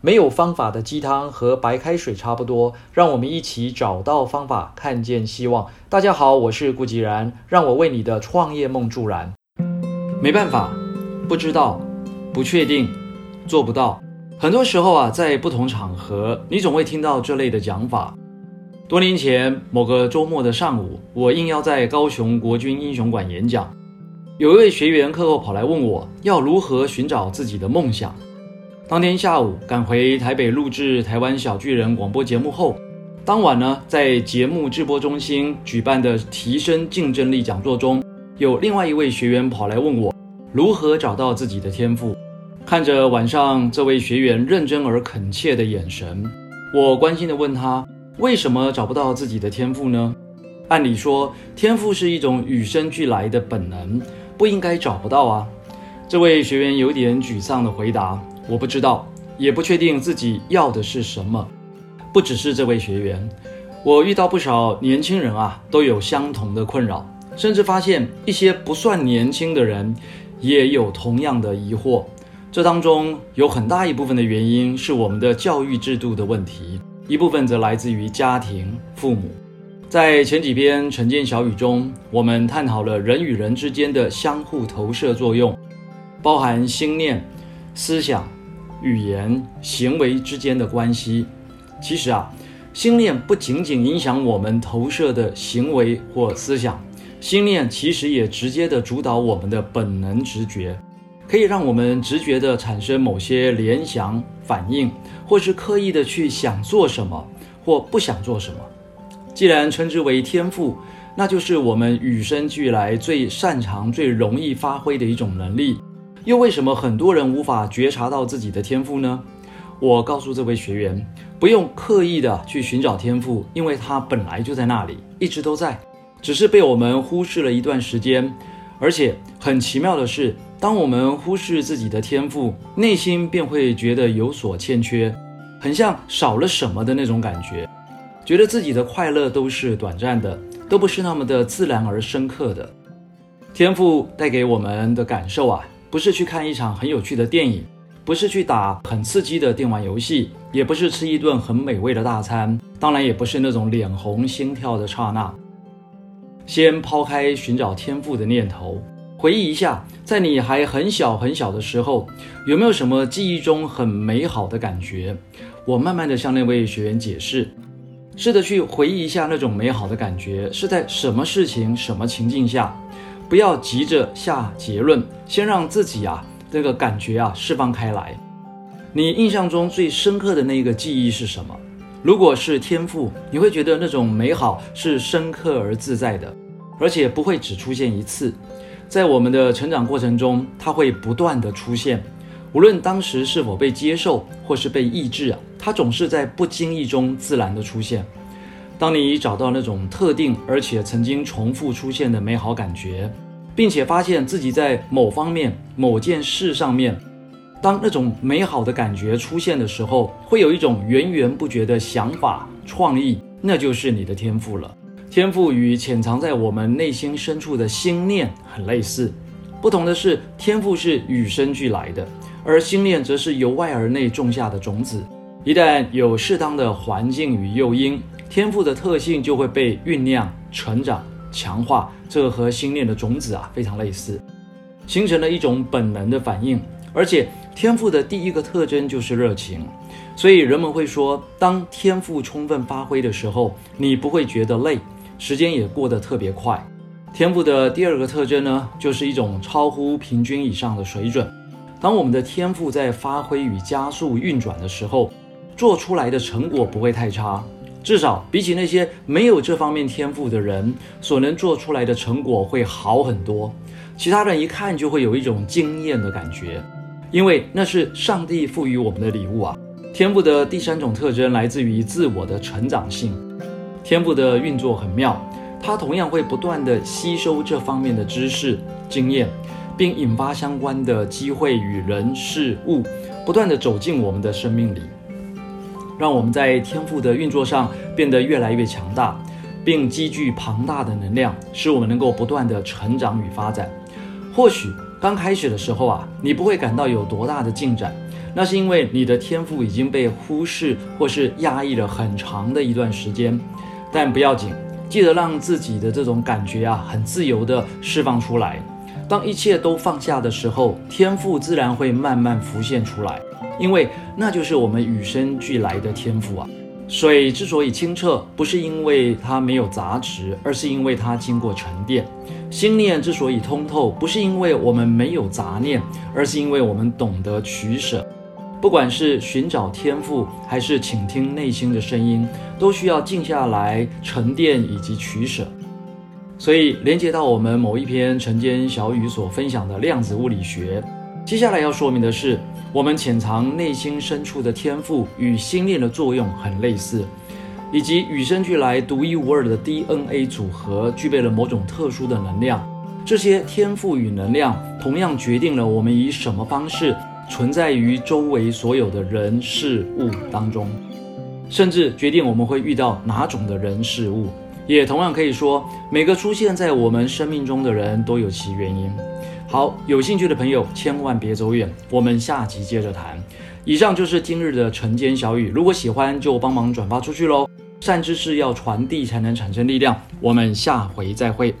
没有方法的鸡汤和白开水差不多，让我们一起找到方法，看见希望。大家好，我是顾吉然，让我为你的创业梦助燃。没办法，不知道，不确定，做不到。很多时候啊，在不同场合，你总会听到这类的讲法。多年前某个周末的上午，我应邀在高雄国军英雄馆演讲，有一位学员课后跑来问我要如何寻找自己的梦想。当天下午赶回台北录制台湾小巨人广播节目后，当晚呢，在节目制播中心举办的提升竞争力讲座中，有另外一位学员跑来问我如何找到自己的天赋。看着晚上这位学员认真而恳切的眼神，我关心地问他为什么找不到自己的天赋呢？按理说，天赋是一种与生俱来的本能，不应该找不到啊。这位学员有点沮丧地回答。我不知道，也不确定自己要的是什么。不只是这位学员，我遇到不少年轻人啊，都有相同的困扰，甚至发现一些不算年轻的人也有同样的疑惑。这当中有很大一部分的原因是我们的教育制度的问题，一部分则来自于家庭、父母。在前几篇晨间小语中，我们探讨了人与人之间的相互投射作用，包含心念、思想。语言行为之间的关系，其实啊，心念不仅仅影响我们投射的行为或思想，心念其实也直接的主导我们的本能直觉，可以让我们直觉的产生某些联想反应，或是刻意的去想做什么或不想做什么。既然称之为天赋，那就是我们与生俱来最擅长、最容易发挥的一种能力。又为什么很多人无法觉察到自己的天赋呢？我告诉这位学员，不用刻意的去寻找天赋，因为它本来就在那里，一直都在，只是被我们忽视了一段时间。而且很奇妙的是，当我们忽视自己的天赋，内心便会觉得有所欠缺，很像少了什么的那种感觉，觉得自己的快乐都是短暂的，都不是那么的自然而深刻的。天赋带给我们的感受啊。不是去看一场很有趣的电影，不是去打很刺激的电玩游戏，也不是吃一顿很美味的大餐，当然也不是那种脸红心跳的刹那。先抛开寻找天赋的念头，回忆一下，在你还很小很小的时候，有没有什么记忆中很美好的感觉？我慢慢的向那位学员解释，试着去回忆一下那种美好的感觉是在什么事情、什么情境下。不要急着下结论，先让自己啊这个感觉啊释放开来。你印象中最深刻的那一个记忆是什么？如果是天赋，你会觉得那种美好是深刻而自在的，而且不会只出现一次。在我们的成长过程中，它会不断的出现，无论当时是否被接受或是被抑制啊，它总是在不经意中自然的出现。当你找到那种特定而且曾经重复出现的美好感觉，并且发现自己在某方面、某件事上面，当那种美好的感觉出现的时候，会有一种源源不绝的想法、创意，那就是你的天赋了。天赋与潜藏在我们内心深处的心念很类似，不同的是，天赋是与生俱来的，而心念则是由外而内种下的种子。一旦有适当的环境与诱因，天赋的特性就会被酝酿、成长、强化，这和心念的种子啊非常类似，形成了一种本能的反应。而且天赋的第一个特征就是热情，所以人们会说，当天赋充分发挥的时候，你不会觉得累，时间也过得特别快。天赋的第二个特征呢，就是一种超乎平均以上的水准。当我们的天赋在发挥与加速运转的时候，做出来的成果不会太差。至少比起那些没有这方面天赋的人所能做出来的成果会好很多。其他人一看就会有一种惊艳的感觉，因为那是上帝赋予我们的礼物啊。天赋的第三种特征来自于自我的成长性。天赋的运作很妙，它同样会不断的吸收这方面的知识经验，并引发相关的机会与人事物，不断的走进我们的生命里。让我们在天赋的运作上变得越来越强大，并积聚庞大的能量，使我们能够不断的成长与发展。或许刚开始的时候啊，你不会感到有多大的进展，那是因为你的天赋已经被忽视或是压抑了很长的一段时间。但不要紧，记得让自己的这种感觉啊，很自由的释放出来。当一切都放下的时候，天赋自然会慢慢浮现出来，因为那就是我们与生俱来的天赋啊。水之所以清澈，不是因为它没有杂质，而是因为它经过沉淀；心念之所以通透，不是因为我们没有杂念，而是因为我们懂得取舍。不管是寻找天赋，还是倾听内心的声音，都需要静下来沉淀以及取舍。所以，连接到我们某一篇晨间小雨所分享的量子物理学，接下来要说明的是，我们潜藏内心深处的天赋与心念的作用很类似，以及与生俱来独一无二的 DNA 组合具备了某种特殊的能量。这些天赋与能量同样决定了我们以什么方式存在于周围所有的人事物当中，甚至决定我们会遇到哪种的人事物。也同样可以说，每个出现在我们生命中的人都有其原因。好，有兴趣的朋友千万别走远，我们下集接着谈。以上就是今日的晨间小语，如果喜欢就帮忙转发出去喽。善知识要传递才能产生力量，我们下回再会。